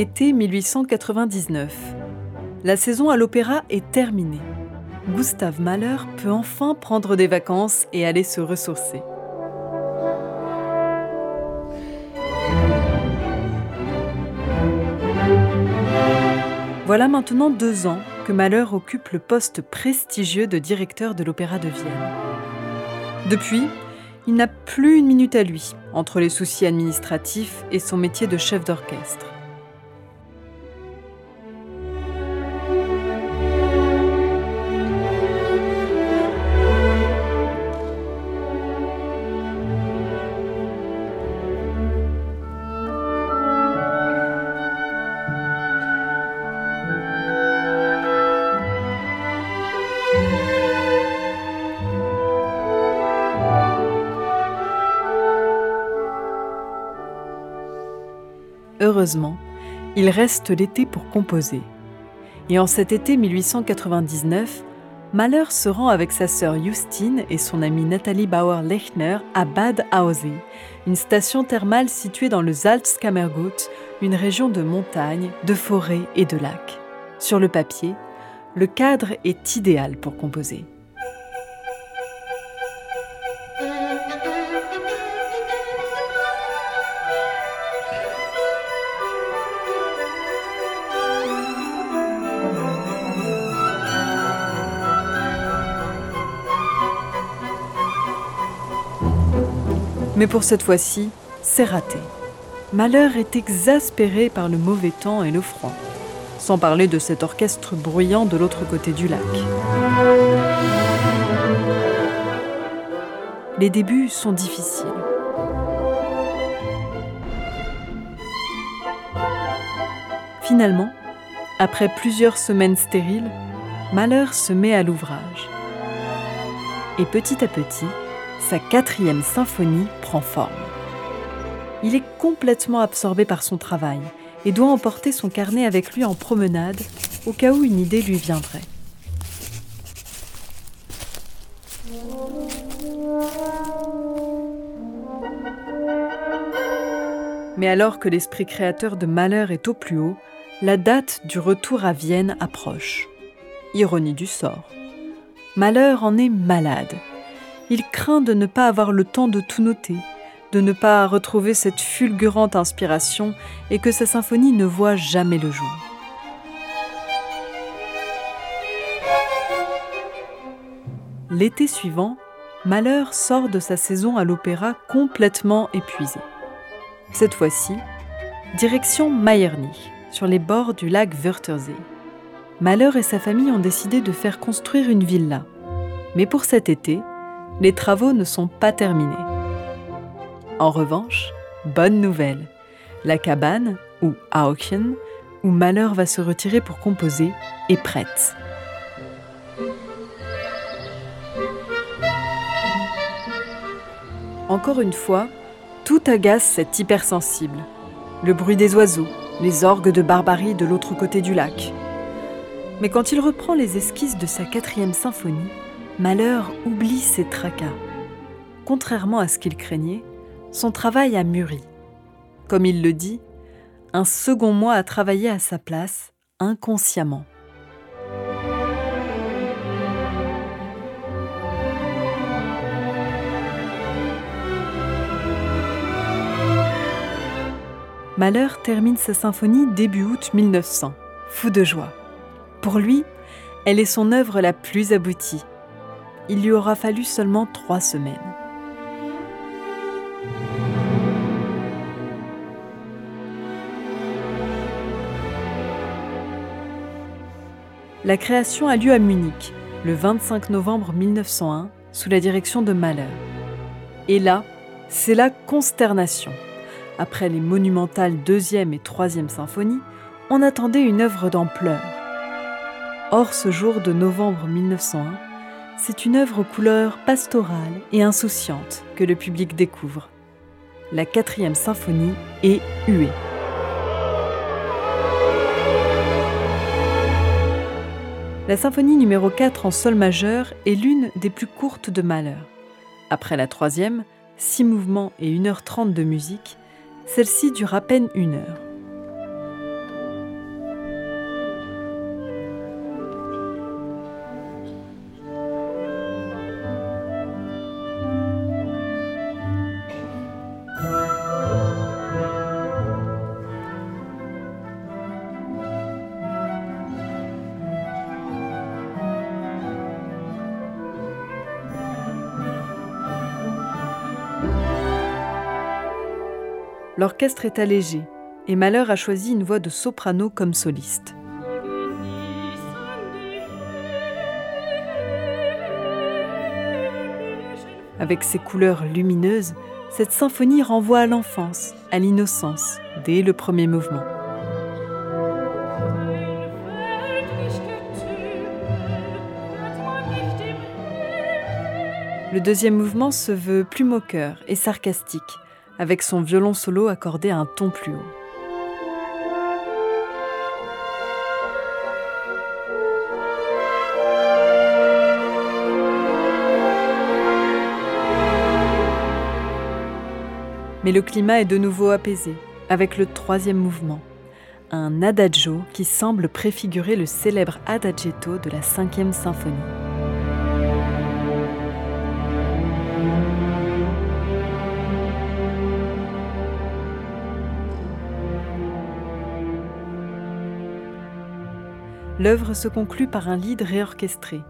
Été 1899. La saison à l'opéra est terminée. Gustave Mahler peut enfin prendre des vacances et aller se ressourcer. Voilà maintenant deux ans que Mahler occupe le poste prestigieux de directeur de l'Opéra de Vienne. Depuis, il n'a plus une minute à lui entre les soucis administratifs et son métier de chef d'orchestre. Heureusement, il reste l'été pour composer. Et en cet été 1899, Mahler se rend avec sa sœur Justine et son amie Nathalie Bauer-Lechner à Bad Aussee, une station thermale située dans le Salzkammergut, une région de montagnes, de forêts et de lacs. Sur le papier, le cadre est idéal pour composer. Mais pour cette fois-ci, c'est raté. Malheur est exaspéré par le mauvais temps et le froid, sans parler de cet orchestre bruyant de l'autre côté du lac. Les débuts sont difficiles. Finalement, après plusieurs semaines stériles, Malheur se met à l'ouvrage. Et petit à petit, sa quatrième symphonie prend forme. Il est complètement absorbé par son travail et doit emporter son carnet avec lui en promenade au cas où une idée lui viendrait. Mais alors que l'esprit créateur de Malheur est au plus haut, la date du retour à Vienne approche. Ironie du sort. Malheur en est malade il craint de ne pas avoir le temps de tout noter, de ne pas retrouver cette fulgurante inspiration et que sa symphonie ne voit jamais le jour. L'été suivant, Malheur sort de sa saison à l'opéra complètement épuisé. Cette fois-ci, direction Mayerny, sur les bords du lac Wörthersee. Malheur et sa famille ont décidé de faire construire une villa. Mais pour cet été, les travaux ne sont pas terminés. En revanche, bonne nouvelle, la cabane, ou Auchen, où Malheur va se retirer pour composer, est prête. Encore une fois, tout agace cet hypersensible. Le bruit des oiseaux, les orgues de barbarie de l'autre côté du lac. Mais quand il reprend les esquisses de sa quatrième symphonie, Malheur oublie ses tracas. Contrairement à ce qu'il craignait, son travail a mûri. Comme il le dit, un second mois a travaillé à sa place, inconsciemment. Malheur termine sa symphonie début août 1900, fou de joie. Pour lui, elle est son œuvre la plus aboutie, il lui aura fallu seulement trois semaines. La création a lieu à Munich, le 25 novembre 1901, sous la direction de Mahler. Et là, c'est la consternation. Après les monumentales deuxième et troisième symphonies, on attendait une œuvre d'ampleur. Or, ce jour de novembre 1901, c'est une œuvre aux couleurs pastorales et insouciantes que le public découvre. La quatrième symphonie est huée. La symphonie numéro 4 en sol majeur est l'une des plus courtes de Mahler. Après la troisième, six mouvements et 1h30 de musique, celle-ci dure à peine une heure. L'orchestre est allégé et Mahler a choisi une voix de soprano comme soliste. Avec ses couleurs lumineuses, cette symphonie renvoie à l'enfance, à l'innocence, dès le premier mouvement. Le deuxième mouvement se veut plus moqueur et sarcastique, avec son violon solo accordé à un ton plus haut. Mais le climat est de nouveau apaisé, avec le troisième mouvement, un adagio qui semble préfigurer le célèbre adagietto de la cinquième symphonie. L'œuvre se conclut par un lied réorchestré,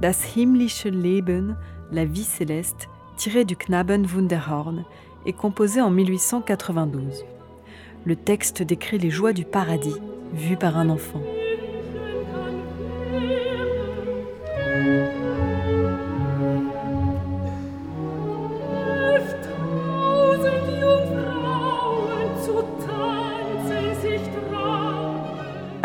Das himmlische Leben, la vie céleste, tiré du Knaben Wunderhorn et composé en 1892. Le texte décrit les joies du paradis, vues par un enfant.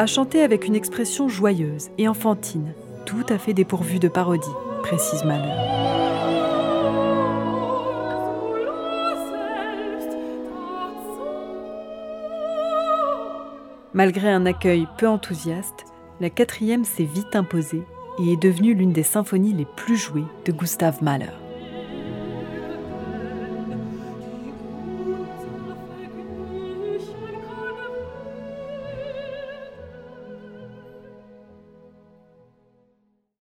A chanté avec une expression joyeuse et enfantine, tout à fait dépourvue de parodie, précise Mahler. Malgré un accueil peu enthousiaste, la quatrième s'est vite imposée et est devenue l'une des symphonies les plus jouées de Gustav Mahler.